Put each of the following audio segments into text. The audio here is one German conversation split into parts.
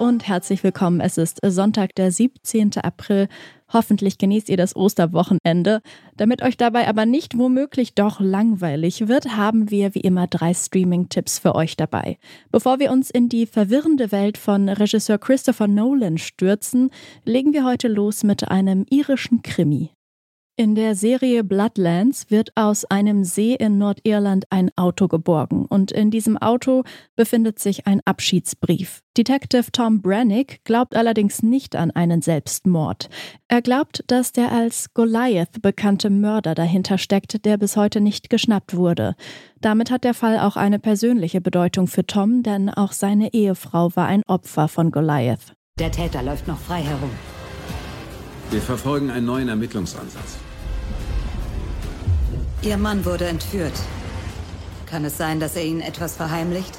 Und herzlich willkommen. Es ist Sonntag, der 17. April. Hoffentlich genießt ihr das Osterwochenende. Damit euch dabei aber nicht womöglich doch langweilig wird, haben wir wie immer drei Streaming-Tipps für euch dabei. Bevor wir uns in die verwirrende Welt von Regisseur Christopher Nolan stürzen, legen wir heute los mit einem irischen Krimi. In der Serie Bloodlands wird aus einem See in Nordirland ein Auto geborgen und in diesem Auto befindet sich ein Abschiedsbrief. Detective Tom Brannick glaubt allerdings nicht an einen Selbstmord. Er glaubt, dass der als Goliath bekannte Mörder dahinter steckt, der bis heute nicht geschnappt wurde. Damit hat der Fall auch eine persönliche Bedeutung für Tom, denn auch seine Ehefrau war ein Opfer von Goliath. Der Täter läuft noch frei herum. Wir verfolgen einen neuen Ermittlungsansatz. Ihr Mann wurde entführt. Kann es sein, dass er Ihnen etwas verheimlicht?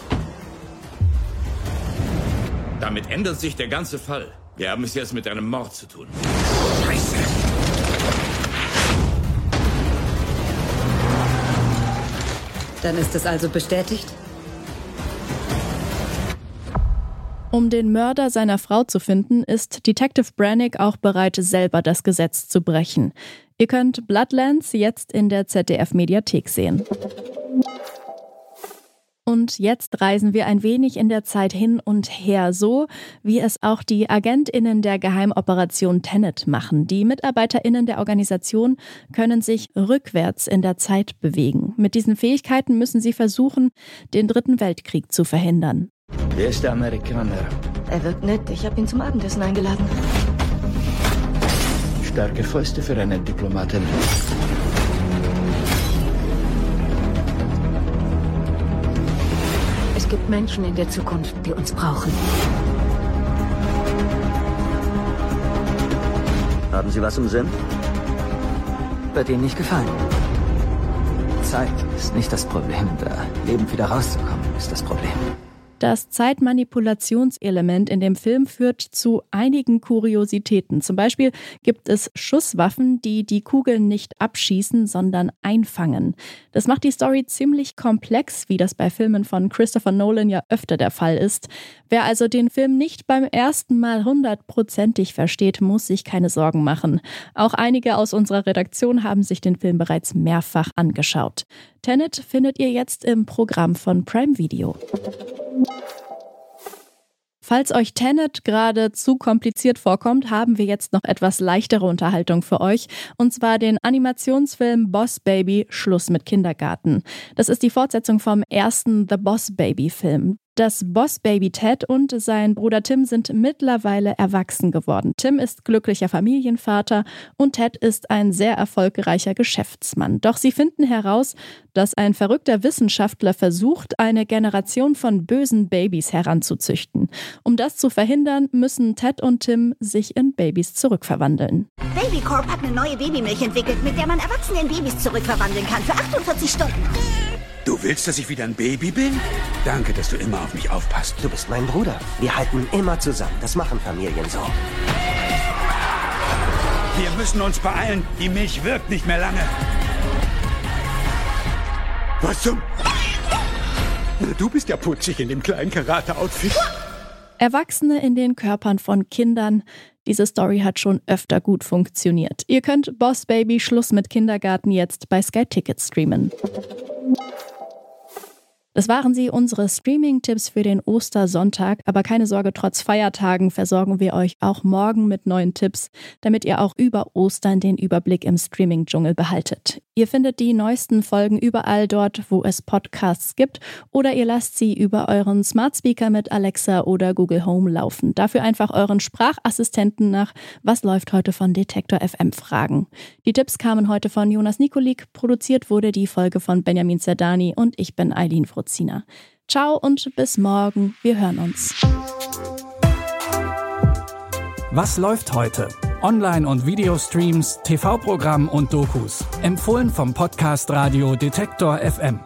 Damit ändert sich der ganze Fall. Wir haben es jetzt mit einem Mord zu tun. Scheiße! Dann ist es also bestätigt? Um den Mörder seiner Frau zu finden, ist Detective Brannick auch bereit, selber das Gesetz zu brechen. Ihr könnt Bloodlands jetzt in der ZDF-Mediathek sehen. Und jetzt reisen wir ein wenig in der Zeit hin und her, so wie es auch die Agentinnen der Geheimoperation Tenet machen. Die Mitarbeiterinnen der Organisation können sich rückwärts in der Zeit bewegen. Mit diesen Fähigkeiten müssen sie versuchen, den Dritten Weltkrieg zu verhindern. Wer ist der Amerikaner? Er wirkt nett. Ich habe ihn zum Abendessen eingeladen. Starke Fäuste für eine Diplomatin. Es gibt Menschen in der Zukunft, die uns brauchen. Haben Sie was im Sinn? Wird Ihnen nicht gefallen. Zeit ist nicht das Problem. Da lebend wieder rauszukommen, ist das Problem. Das Zeitmanipulationselement in dem Film führt zu einigen Kuriositäten. Zum Beispiel gibt es Schusswaffen, die die Kugeln nicht abschießen, sondern einfangen. Das macht die Story ziemlich komplex, wie das bei Filmen von Christopher Nolan ja öfter der Fall ist. Wer also den Film nicht beim ersten Mal hundertprozentig versteht, muss sich keine Sorgen machen. Auch einige aus unserer Redaktion haben sich den Film bereits mehrfach angeschaut. Tenet findet ihr jetzt im Programm von Prime Video. Falls euch Tenet gerade zu kompliziert vorkommt, haben wir jetzt noch etwas leichtere Unterhaltung für euch. Und zwar den Animationsfilm Boss Baby Schluss mit Kindergarten. Das ist die Fortsetzung vom ersten The Boss Baby Film. Das Boss-Baby Ted und sein Bruder Tim sind mittlerweile erwachsen geworden. Tim ist glücklicher Familienvater und Ted ist ein sehr erfolgreicher Geschäftsmann. Doch sie finden heraus, dass ein verrückter Wissenschaftler versucht, eine Generation von bösen Babys heranzuzüchten. Um das zu verhindern, müssen Ted und Tim sich in Babys zurückverwandeln. Babycorp hat eine neue Babymilch entwickelt, mit der man Erwachsene in Babys zurückverwandeln kann für 48 Stunden. Du willst, dass ich wieder ein Baby bin? Danke, dass du immer auf mich aufpasst. Du bist mein Bruder. Wir halten immer zusammen. Das machen Familien so. Wir müssen uns beeilen. Die Milch wirkt nicht mehr lange. Was zum... Du bist ja putzig in dem kleinen Karate-Outfit. Erwachsene in den Körpern von Kindern. Diese Story hat schon öfter gut funktioniert. Ihr könnt Boss Baby Schluss mit Kindergarten jetzt bei Sky Ticket streamen. Das waren sie, unsere Streaming-Tipps für den Ostersonntag. Aber keine Sorge, trotz Feiertagen versorgen wir euch auch morgen mit neuen Tipps, damit ihr auch über Ostern den Überblick im Streaming-Dschungel behaltet. Ihr findet die neuesten Folgen überall dort, wo es Podcasts gibt, oder ihr lasst sie über euren Smart Speaker mit Alexa oder Google Home laufen. Dafür einfach euren Sprachassistenten nach Was läuft heute von Detektor FM fragen. Die Tipps kamen heute von Jonas Nikolik, produziert wurde die Folge von Benjamin Zerdani und ich bin Eileen Fruzina. Ciao und bis morgen. Wir hören uns. Was läuft heute? Online- und Videostreams, TV-Programm und Dokus. Empfohlen vom Podcast Radio Detektor FM.